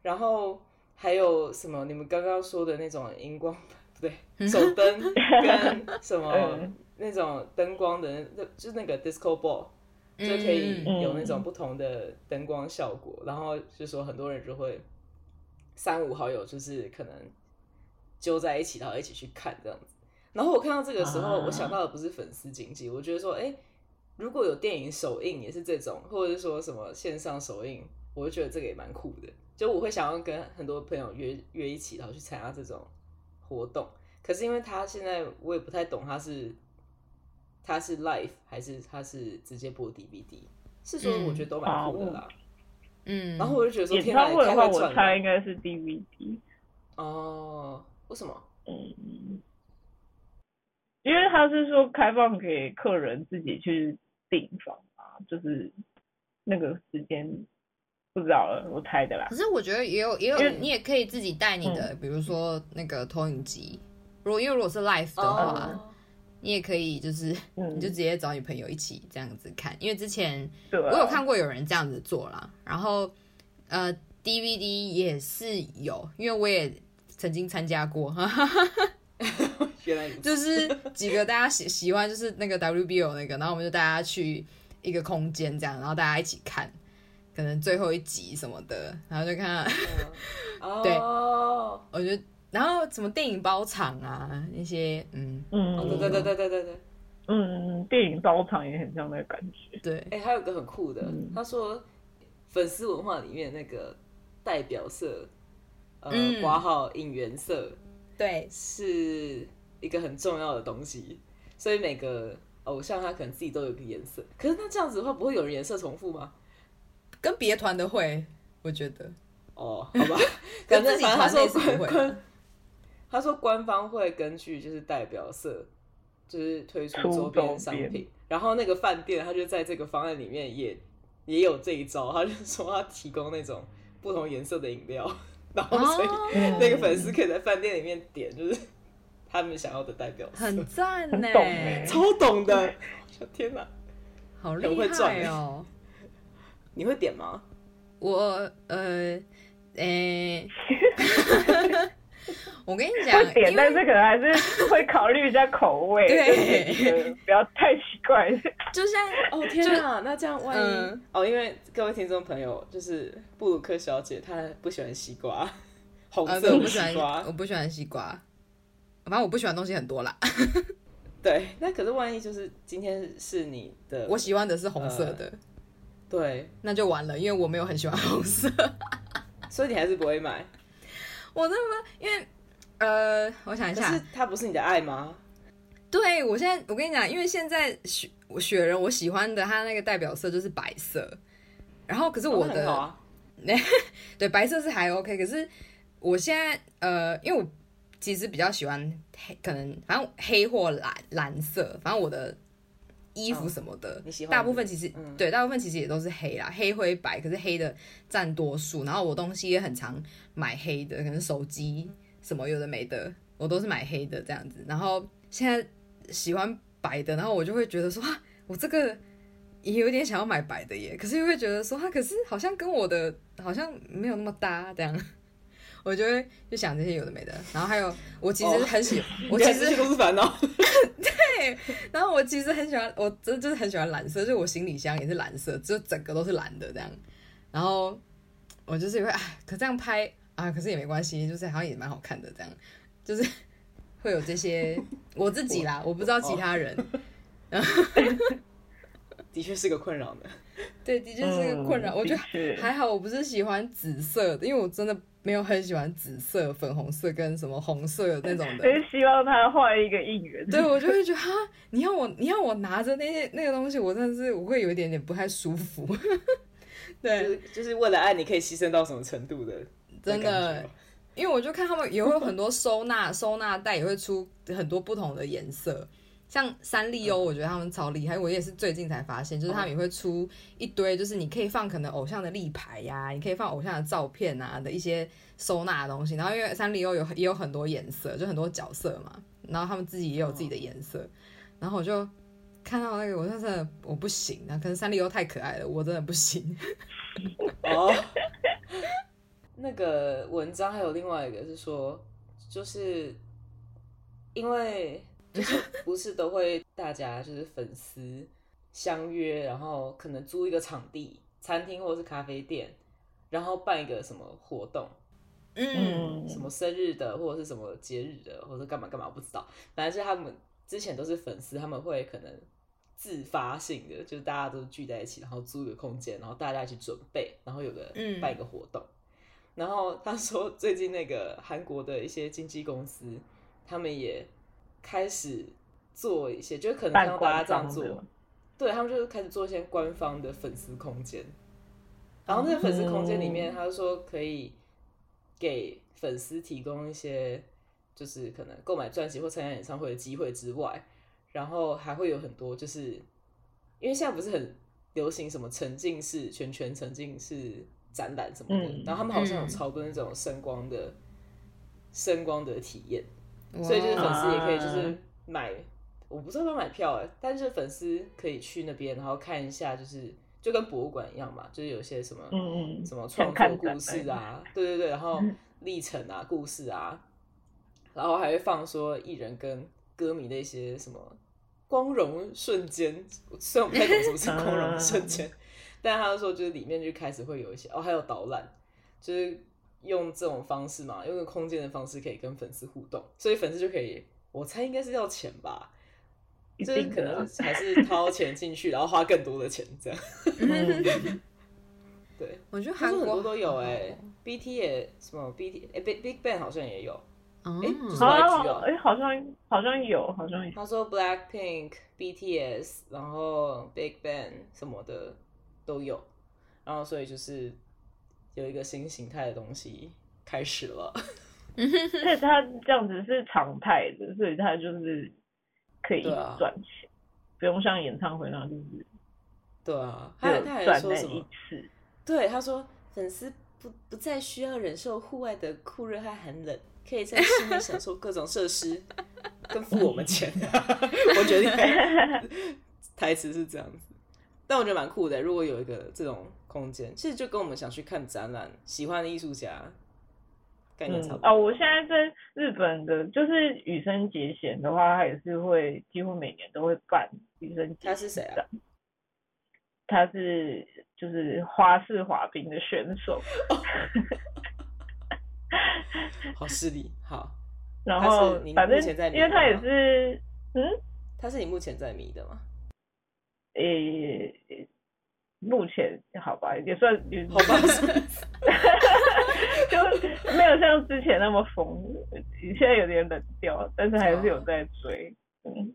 然后还有什么？你们刚刚说的那种荧光 不对，手灯跟什么嗯那种灯光的，那就是那个 disco ball，就可以嗯有那种不同的灯光效果。然后就说很多人就会三五好友，就是可能揪在一起，然后一起去看这样子。然后我看到这个时候，啊我想到的不是粉丝经济，我觉得说，哎、如果有电影首映也是这种，或者是说什么线上首映，我就觉得这个也蛮酷的。就我会想要跟很多朋友约约一起，然后去参加这种活动。可是因为他现在我也不太懂，他是他是 live 还是他是直接播 DVD？是说嗯我觉得都蛮酷的啦。嗯，然后我就觉得说，演天哪，唱会的话，我也太会赚了猜应该是 DVD。哦。为什么？嗯，因为他是说开放给客人自己去订房啊，就是那个时间不知道了，我猜的啦。可。是我觉得也有也有，你也可以自己带你的，比如说那个投影机。如果因为如果是 live 的话，哦你也可以就是嗯。你就直接找你朋友一起这样子看，因为之前对啊，我有看过有人这样子做啦，然后呃 DVD 也是有，因为我也曾经参加过，原来就是几个大家喜喜欢就是那个 WBO 那个，然后我们就大家去一个空间这样，然后大家一起看，可能最后一集什么的，然后就看，嗯 对哦，我觉得。然后什么电影包场啊，那些嗯，嗯，哦对对对对对对对。嗯，电影包场也很像那个感觉。对，哎、还有个很酷的，嗯他说粉丝文化里面那个代表色，呃，嗯挂号引援色对，是一个很重要的东西，所以每个偶像他可能自己都有一个颜色。可是那这样子的话，不会有人颜色重复吗？跟别团的会，我觉得，哦，好吧，跟反正自己团反正他说内是不会官官，他说官方会根据就是代表色，就是推出出周边商品，然后那个饭店他就在这个方案里面也也有这一招，他就说他提供那种不同颜色的饮料，然后所以那个粉丝可以在饭店里面点，就是他们想要的代表色，很赞呢很，懂欸超懂的，天哪！好厉害哦！你会点吗？我呃，诶。我跟你讲，会点，但是可能还是会考虑一下口味，对，不要太奇怪。就像哦天啊，那这样万一哦，因为各位听众朋友，就是布鲁克小姐她不喜欢西瓜，红色西瓜，我不喜欢西瓜，反正我不喜欢东西很多啦。对，那可是万一就是今天是你的，我喜欢的是红色的，对，那就完了，因为我没有很喜欢红色，所以你还是不会买。我那么因为。呃，我想一下，是它不是你的爱吗？对，我现在我跟你讲，因为现在雪雪人我喜欢的，它那个代表色就是白色。然后，可是我的，对，白色是还 OK。可是我现在呃，因为我其实比较喜欢黑，可能反正黑或蓝蓝色，反正我的衣服什么的，大部分其实对，大部分其实也都是黑啦，黑灰白。可是黑的占多数。然后我东西也很常买黑的，可能手机。什么有的没的，我都是买黑的这样子。然后现在喜欢白的，然后我就会觉得说，我这个也有点想要买白的耶。可是又会觉得说，它 可是好像跟我的好像没有那么搭，这样。我就会就想这些有的没的。然后还有，我其实很喜欢，我其实都是烦恼。对。然后我其实很喜欢，我真就是很喜欢蓝色，就我行李箱也是蓝色，就整个都是蓝的这样。然后我就是会，哎，可这样拍。啊，可是也没关系，就是好像也蛮好看的，这样就是会有这些我自己啦，我不知道其他人，的确是个困扰的，对，的确是个困扰。我觉得还好，我不是喜欢紫色的，因为我真的没有很喜欢紫色、粉红色跟什么红色那种的。是希望他换一个应援，对我就会觉得哈，你要我，你要我拿着那些那个东西，我真的是我会有一点点不太舒服。对，就是为了爱，你可以牺牲到什么程度的？真的，因为我就看他们也会有很多收纳收纳袋，也会出很多不同的颜色。像三丽鸥，我觉得他们超厉害。我也是最近才发现，就是他们也会出一堆，就是你可以放可能偶像的立牌呀，你可以放偶像的照片啊的一些收纳的东西。然后因为三丽鸥有也有很多颜色，就很多角色嘛，然后他们自己也有自己的颜色。然后我就看到那个，我真的我不行啊，可能三丽鸥太可爱了，我真的不行。哦。那个文章还有另外一个是说，就是因为就是 不是都会大家就是粉丝相约，然后可能租一个场地，餐厅或者是咖啡店，然后办一个什么活动，嗯，什么生日的或者是什么节日的，或者干嘛干嘛，我不知道。反正是他们之前都是粉丝，他们会可能自发性的，就是大家都聚在一起，然后租一个空间，然后大家一起准备，然后有个办一个活动。然后他说，最近那个韩国的一些经纪公司，他们也开始做一些，就是可能让大家这样做，对他们就是开始做一些官方的粉丝空间。然后那个粉丝空间里面，他说可以给粉丝提供一些，就是可能购买专辑或参加演唱会的机会之外，然后还会有很多，就是因为现在不是很流行什么沉浸式、全全沉浸式。展览什么的，然后他们好像有超多那种声光的声光的体验，所以就是粉丝也可以就是买，我不知道要买票哎，但是粉丝可以去那边，然后看一下，就是就跟博物馆一样嘛，就是有些什么嗯嗯什么创作故事啊，对对对，然后历程啊故事啊，然后还会放说艺人跟歌迷的一些什么光荣瞬间，虽然我不太懂什么是光荣瞬间。但他说，就是里面就开始会有一些哦，还有导览，就是用这种方式嘛，用个空间的方式可以跟粉丝互动，所以粉丝就可以，我猜应该是要钱吧，就是可能还是掏钱进去，然后花更多的钱这样。对，我觉得韩国很多都有哎，B T 也什么 B T 哎，Big Big Bang 好像也有，哎，好像哎，好像好像有，好像有。他说 Black Pink、B T S，然后 Big Bang 什么的。都有，然后所以就是有一个新形态的东西开始了，所以他这样子是常态的，所以他就是可以赚钱，不用像演唱会那样就是。对啊，他他还说什么？对，他说粉丝不不再需要忍受户外的酷热和寒冷，可以在室内享受各种设施，跟付我们钱。我觉得 台词是这样子。但我觉得蛮酷的。如果有一个这种空间，其实就跟我们想去看展览、喜欢的艺术家概念差不多。哦，我现在在日本的，就是羽生结弦的话，他也是会几乎每年都会办羽生。他是谁啊？他是就是花式滑冰的选手。好势利，好。然后反正因为他也是，嗯，他是你目前在迷的吗？诶，目前好吧，也算好吧，就没有像之前那么疯，现在有点冷掉，但是还是有在追。嗯，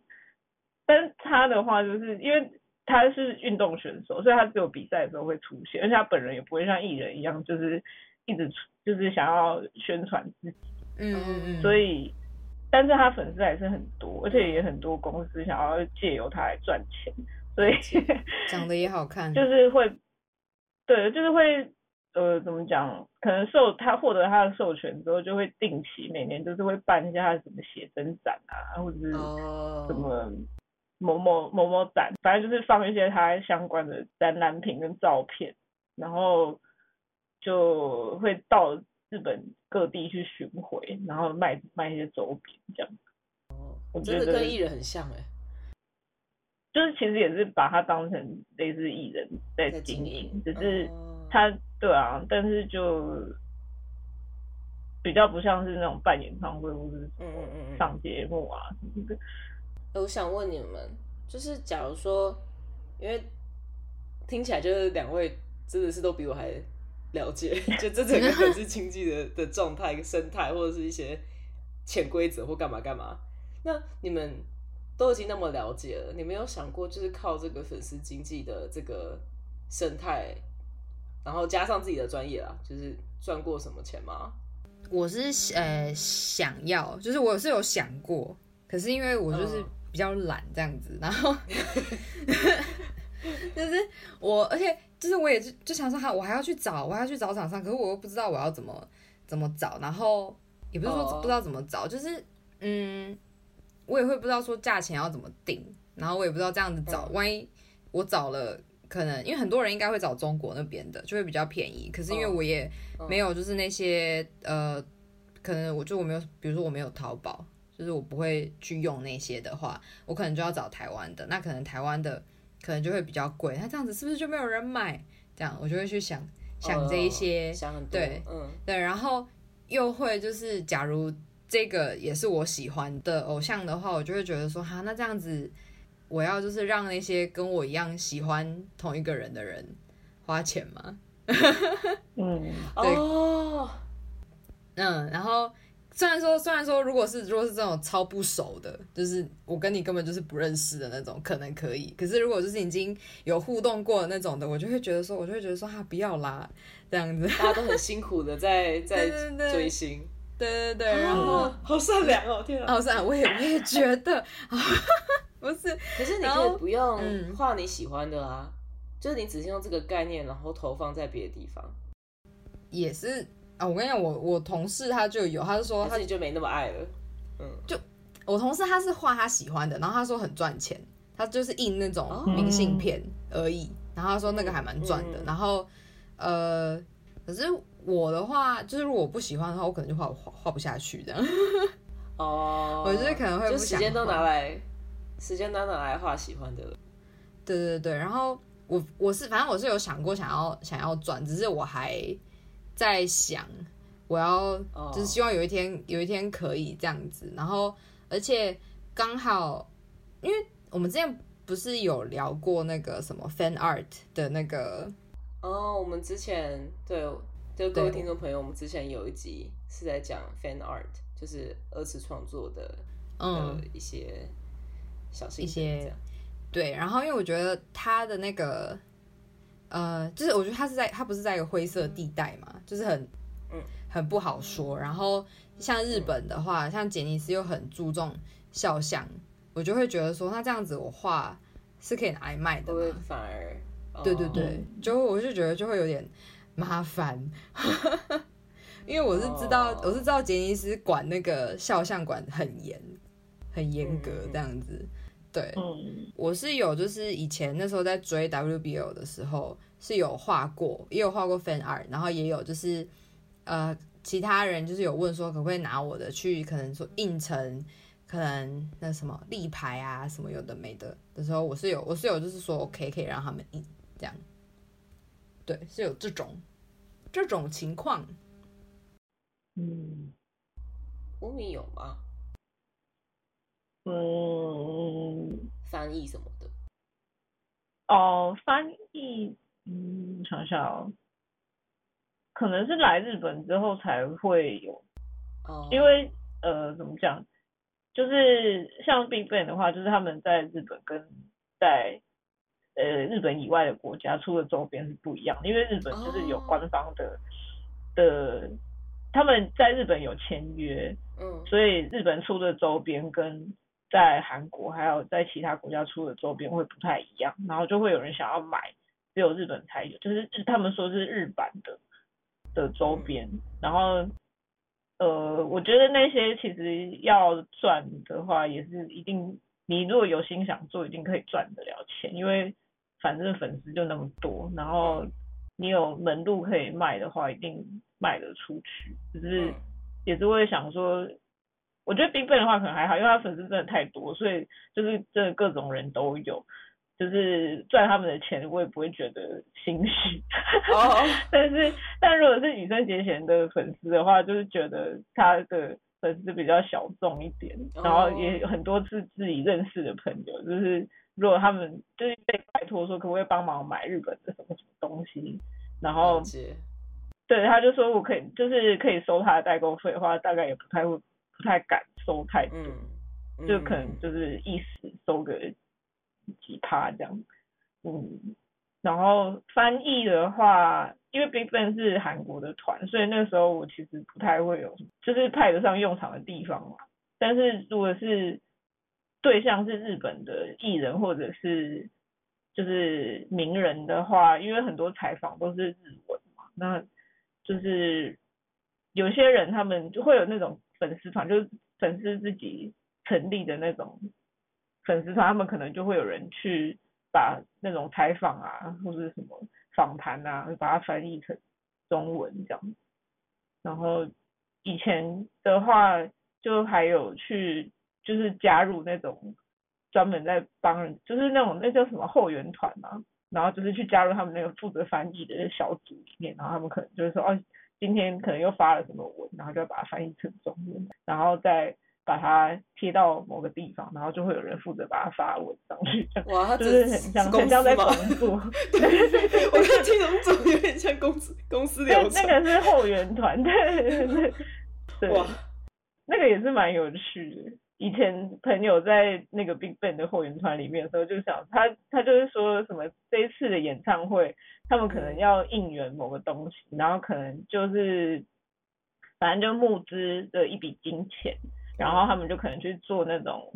但他的话就是因为他是运动选手，所以他只有比赛的时候会出现，而且他本人也不会像艺人一样，就是一直就是想要宣传自己。嗯嗯嗯。所以，但是他粉丝还是很多，而且也很多公司想要借由他来赚钱。所以长得也好看，就是会，对，就是会，呃，怎么讲？可能授他获得他的授权之后，就会定期每年就是会办一下什么写真展啊，或者是什么某某某某展，反正就是放一些他相关的展览品跟照片，然后就会到日本各地去巡回，然后卖卖一些周边这样。哦，我觉得跟艺人很像哎。就是其实也是把他当成类似艺人在经营，只是他对啊，但是就比较不像是那种办演唱会或者嗯嗯嗯上节目啊什么的。我想问你们，就是假如说，因为听起来就是两位真的是都比我还了解，就这整个粉丝经济的的状态、生态，或者是一些潜规则或干嘛干嘛。那你们？都已经那么了解了，你没有想过就是靠这个粉丝经济的这个生态，然后加上自己的专业啊，就是赚过什么钱吗？我是呃想要，就是我是有想过，可是因为我就是比较懒这样子，然后 就是我，而且就是我也就就想说，哈，我还要去找，我还要去找厂商，可是我又不知道我要怎么怎么找，然后也不是说不知道怎么找，就是嗯。我也会不知道说价钱要怎么定，然后我也不知道这样子找，万一我找了，可能因为很多人应该会找中国那边的，就会比较便宜。可是因为我也没有就是那些呃，可能我就我没有，比如说我没有淘宝，就是我不会去用那些的话，我可能就要找台湾的，那可能台湾的可能就会比较贵。那这样子是不是就没有人买？这样我就会去想想这一些，对，嗯，对，然后又会就是假如。这个也是我喜欢的偶像的话，我就会觉得说，哈，那这样子，我要就是让那些跟我一样喜欢同一个人的人花钱吗？嗯，哦，嗯，然后虽然说，虽然说，如果是如果是这种超不熟的，就是我跟你根本就是不认识的那种，可能可以。可是如果就是已经有互动过的那种的，我就会觉得说，我就会觉得说，哈，不要啦，这样子，大家都很辛苦的在在 追星。对对对，然后好善良哦，天啊！好善良，我也我也觉得，不是。可是你可以不用画你喜欢的啊，就是你只是用这个概念，然后投放在别的地方。也是啊，我跟你讲，我我同事他就有，他就说他就没那么爱了。嗯，就我同事他是画他喜欢的，然后他说很赚钱，他就是印那种明信片而已，然后他说那个还蛮赚的，然后呃，可是。我的话就是，如果我不喜欢的话，我可能就画画画不下去这样。哦，我觉得可能会就时间都拿来，时间都拿来画喜欢的了。对对对，然后我我是反正我是有想过想要想要转，只是我还在想，我要就是希望有一天有一天可以这样子。然后而且刚好，因为我们之前不是有聊过那个什么 fan art 的那个哦，我们之前对。就各位听众朋友，我们之前有一集是在讲 fan art，就是二次创作的，嗯，一些小一些，对。然后因为我觉得他的那个，呃，就是我觉得他是在他不是在一个灰色地带嘛，就是很，嗯，很不好说。然后像日本的话，像杰尼斯又很注重肖像，我就会觉得说，那这样子我画是可以拿来卖的吗？反而，对对对，就我就觉得就会有点。麻烦，因为我是知道，我是知道杰尼斯管那个肖像馆很严，很严格这样子。对，嗯。我是有，就是以前那时候在追 WBO 的时候是有画过，也有画过 fan art，然后也有就是呃其他人就是有问说可不可以拿我的去可能说印成可能那什么立牌啊什么有的没的的时候，我是有我是有就是说 OK 可以让他们印这样，对，是有这种这种情况。嗯吴米有吗？嗯翻译什么的？哦，翻译，嗯，想想哦，可能是来日本之后才会有，哦，因为呃，怎么讲，就是像 Big Bang 的话，就是他们在日本跟在呃日本以外的国家出的周边是不一样的，因为日本就是有哦。官方的、的，他们在日本有签约，嗯。所以日本出的周边跟在韩国还有在其他国家出的周边会不太一样，然后就会有人想要买只有日本才有，就是他们说是日版的的周边，然后呃，我觉得那些其实要赚的话，也是一定你如果有心想做，一定可以赚得了钱，因为反正粉丝就那么多，然后你有门路可以卖的话，一定卖得出去，只是。嗯也是会想说，我觉得 Big Bang 的话可能还好，因为他粉丝真的太多，所以就是真的各种人都有，就是赚他们的钱，我也不会觉得心虚。哦，但是，但如果是羽生结弦的粉丝的话，就是觉得他的粉丝比较小众一点，然后也有很多是自己认识的朋友，就是如果他们就是被拜托说可不可以帮忙买日本的什么什么东西，然后对，他就说我可以，就是可以收他的代购费的话，大概也不太会，不太敢收太多，嗯，就可能嗯就是一时收个几趴这样，嗯，然后翻译的话，因为 Big Bang 是韩国的团，所以那时候我其实不太会有，就是派得上用场的地方嘛。但是如果是对象是日本的艺人或者是就是名人的话，因为很多采访都是日文嘛，那就是有些人他们就会有那种粉丝团，就是粉丝自己成立的那种粉丝团，他们可能就会有人去把那种采访啊或者什么访谈啊，把它翻译成中文这样。然后以前的话，就还有去就是加入那种专门在帮人，就是那种那叫什么后援团嘛，然后就是去加入他们那个负责翻译的小组里面，然后他们可能就是说哦，今天可能又发了什么文，然后就要把它翻译成中文，然后再把它贴到某个地方，然后就会有人负责把它发文上去，哇，他就是很像公很像在工？作。对对对，我刚听懂怎么有点像公司公司那流程。那个是后援团，对对对对，哇，那个也是蛮有趣的。以前朋友在那个 Big Bang 的后援团里面的时候，就想他他就是说什么这一次的演唱会，他们可能要应援某个东西，然后可能就是反正就募资的一笔金钱，然后他们就可能去做那种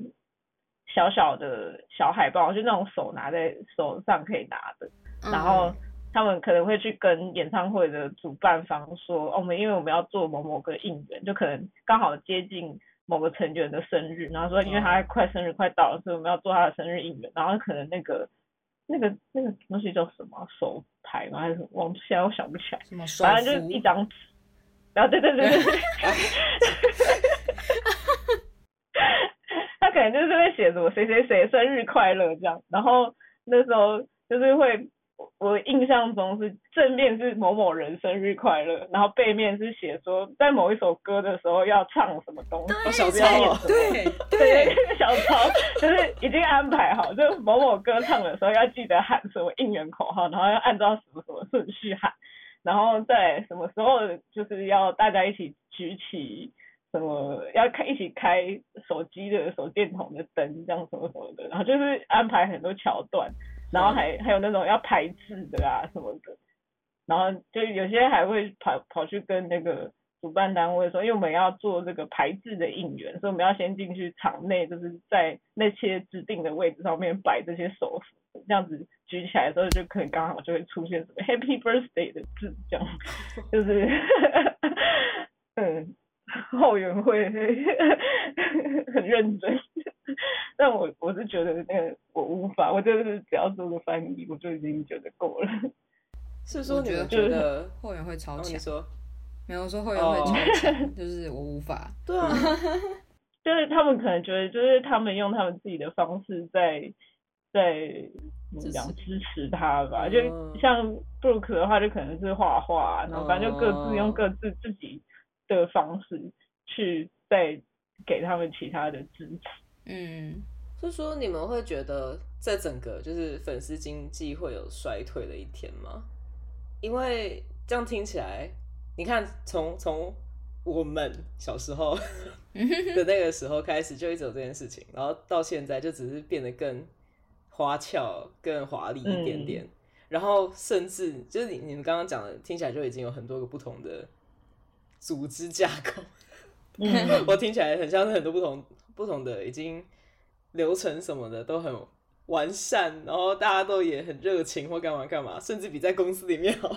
小小的小海报，就那种手拿在手上可以拿的，然后他们可能会去跟演唱会的主办方说，哦，我们因为我们要做某某个应援，就可能刚好接近某个成员的生日，然后说因为他快生日快到了，所以我们要做他的生日应援，然后可能那个那个那个东西叫什么手牌吗？还是什么？我现在我想不起来，反正就是一张纸，然后对对对对对。他可能就是会写什么谁谁谁生日快乐这样，然后那时候就是会，我我印象中是正面是某某人生日快乐，然后背面是写说在某一首歌的时候要唱什么东西，哦小抄对，对，小抄就是已经安排好，就某某歌唱的时候要记得喊什么应援口号，然后要按照什么什么顺序喊，然后在什么时候就是要大家一起举起什么要开一起开手机的手电筒的灯，这样什么什么的，然后就是安排很多桥段，然后还还有那种要排字的啊什么的，然后就有些还会跑跑去跟那个主办单位说，因为我们要做这个排字的应援，所以我们要先进去场内，就是在那些指定的位置上面摆这些手幅，这样子举起来的时候就可能刚好就会出现什么 Happy Birthday 的字，这样 就是嗯后援会 很认真，但我我是觉得那个我无法，我就是只要做个翻译，我就已经觉得够了。是说你们觉得 后援会超强？说没有说后援会超强，就是我无法。对啊，就是他们可能觉得，就是他们用他们自己的方式在在怎么讲支持他吧。就像 Brooke 的话，就可能是画画，然后反正就各自用各自自己的方式去再给他们其他的支持。嗯，是说你们会觉得这整个就是粉丝经济会有衰退的一天吗？因为这样听起来，你看从从我们小时候 的那个时候开始就一直有这件事情，然后到现在就只是变得更花俏、更华丽一点点，然后甚至就是你你们刚刚讲的，听起来就已经有很多个不同的组织架构。我听起来很像是很多不同不同的已经流程什么的都很完善，然后大家都也很热情或干嘛干嘛，甚至比在公司里面好。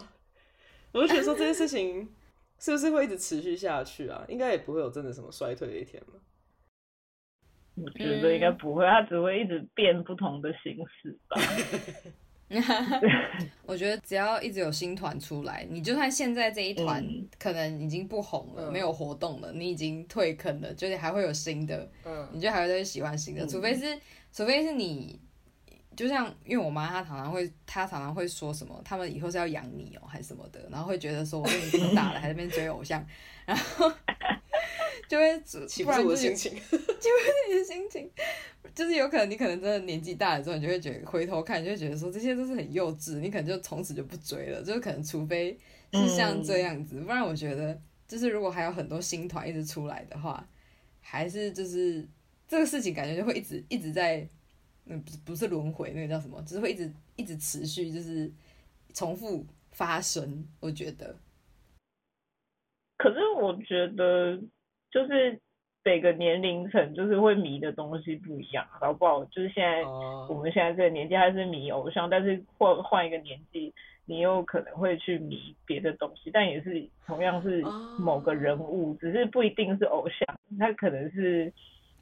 我就觉得说这件事情是不是会一直持续下去啊？应该也不会有真的什么衰退的一天吧？我觉得应该不会，它只会一直变不同的形式吧。我觉得只要一直有新团出来，你就算现在这一团可能已经不红了，没有活动了，你已经退坑了，就是还会有新的，嗯，你就还会再喜欢新的，除非是，除非是你，就像因为我妈她常常会，她常常会说什么，他们以后是要养你哦，还是什么的，然后会觉得说我你这么大了，还在那边追偶像，然后。就会起不住的心情，起不住你的心情，就是有可能你可能真的年纪大了之后，你就会觉得回头看，就会觉得说这些都是很幼稚，你可能就从此就不追了，就是可能除非是像这样子，不然我觉得就是如果还有很多新团一直出来的话，还是就是这个事情感觉就会一直一直在，嗯不不是轮回，那个叫什么，只是会一直一直持续，就是重复发生，我觉得。可是我觉得。就是每个年龄层就是会迷的东西不一样，好不好？就是现在我们现在这个年纪还是迷偶像，但是换换一个年纪，你又可能会去迷别的东西，但也是同样是某个人物，只是不一定是偶像，他可能是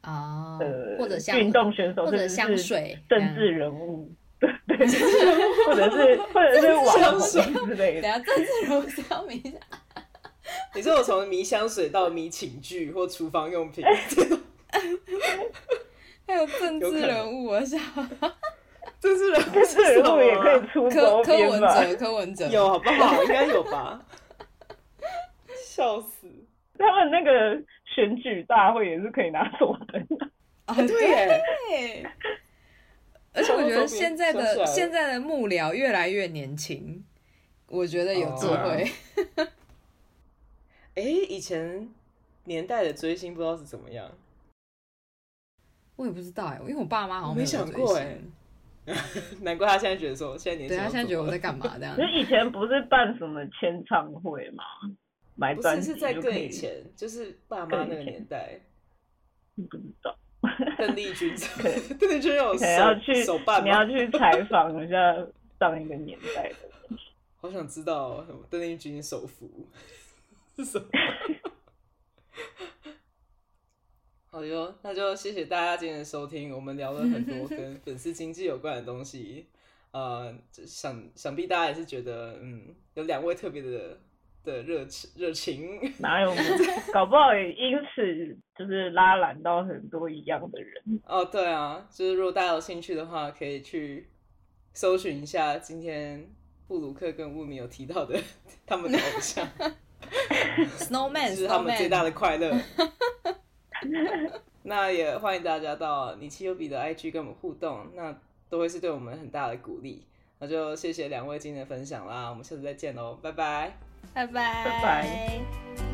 啊呃或者运动选手，或者香水政治人物，对 对，或者是或者是网红之类的。等下政治人物是要迷的。你说我从迷香水到迷寝具或厨房用品，还有政治人物，我想，政治人物，政治人物也可以出柯柯文哲，柯文哲有好不好？应该有吧？笑死！他们那个选举大会也是可以拿左灯的啊！对，而且我觉得现在的现在的幕僚越来越年轻，我觉得有机会。哎，以前年代的追星不知道是怎么样，我也不知道哎，因为我爸妈好像没想过哎，难怪他现在觉得说现在年轻，他现在觉得我在干嘛 这样？就以前不是办什么签唱会吗？买专辑是在更以前，就是爸妈那个年代，不知道。邓丽君，邓丽君有要去手办，你要去采访一下上一个年代的人。好想知道邓丽君手幅。是什么？好哟，那就谢谢大家今天的收听。我们聊了很多跟粉丝经济有关的东西，呃，想想必大家也是觉得，嗯，有两位特别的的热情热情。哪有？搞不好也因此就是拉揽到很多一样的人。哦，对啊，就是如果大家有兴趣的话，可以去搜寻一下今天布鲁克跟乌米有提到的 他们的偶像。Snowman 是他们最大的快乐。那也欢迎大家到你七优比的 IG 跟我们互动，那都会是对我们很大的鼓励。那就谢谢两位今天的分享啦，我们下次再见喽，拜拜，拜拜，拜拜。